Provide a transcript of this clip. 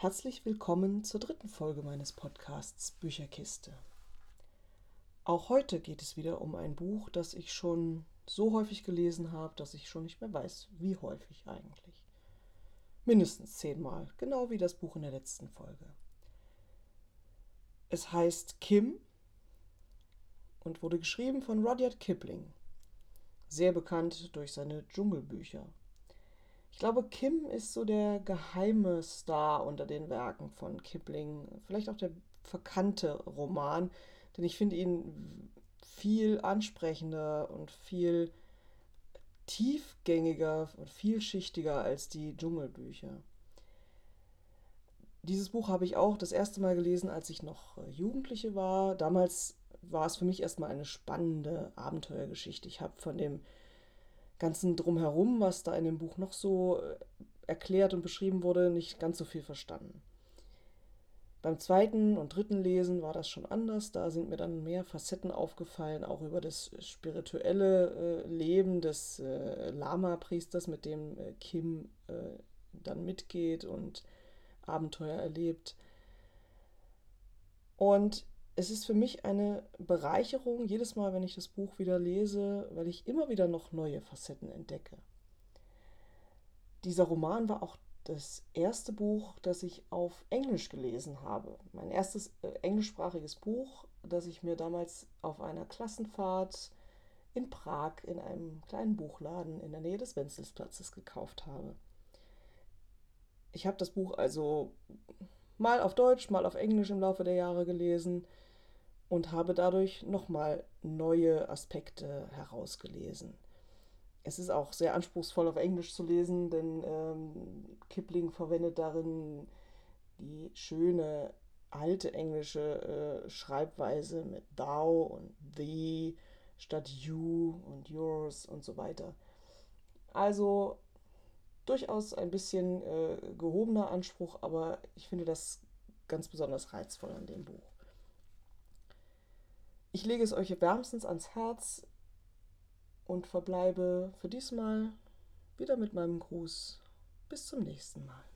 Herzlich willkommen zur dritten Folge meines Podcasts Bücherkiste. Auch heute geht es wieder um ein Buch, das ich schon so häufig gelesen habe, dass ich schon nicht mehr weiß, wie häufig eigentlich. Mindestens zehnmal, genau wie das Buch in der letzten Folge. Es heißt Kim und wurde geschrieben von Rudyard Kipling, sehr bekannt durch seine Dschungelbücher. Ich glaube, Kim ist so der geheime Star unter den Werken von Kipling. Vielleicht auch der verkannte Roman, denn ich finde ihn viel ansprechender und viel tiefgängiger und vielschichtiger als die Dschungelbücher. Dieses Buch habe ich auch das erste Mal gelesen, als ich noch äh, Jugendliche war. Damals war es für mich erstmal eine spannende Abenteuergeschichte. Ich habe von dem ganzen Drumherum, was da in dem Buch noch so äh, erklärt und beschrieben wurde, nicht ganz so viel verstanden. Beim zweiten und dritten Lesen war das schon anders. Da sind mir dann mehr Facetten aufgefallen, auch über das spirituelle äh, Leben des äh, Lama-Priesters, mit dem äh, Kim äh, dann mitgeht und Abenteuer erlebt. Und es ist für mich eine Bereicherung jedes Mal, wenn ich das Buch wieder lese, weil ich immer wieder noch neue Facetten entdecke. Dieser Roman war auch das erste Buch, das ich auf Englisch gelesen habe. Mein erstes äh, englischsprachiges Buch, das ich mir damals auf einer Klassenfahrt in Prag in einem kleinen Buchladen in der Nähe des Wenzelsplatzes gekauft habe. Ich habe das Buch also mal auf Deutsch, mal auf Englisch im Laufe der Jahre gelesen und habe dadurch nochmal neue Aspekte herausgelesen. Es ist auch sehr anspruchsvoll auf Englisch zu lesen, denn ähm, Kipling verwendet darin die schöne alte englische äh, Schreibweise mit thou und thee statt you und yours und so weiter. Also durchaus ein bisschen äh, gehobener Anspruch, aber ich finde das ganz besonders reizvoll an dem Buch. Ich lege es euch wärmstens ans Herz und verbleibe für diesmal wieder mit meinem Gruß. Bis zum nächsten Mal.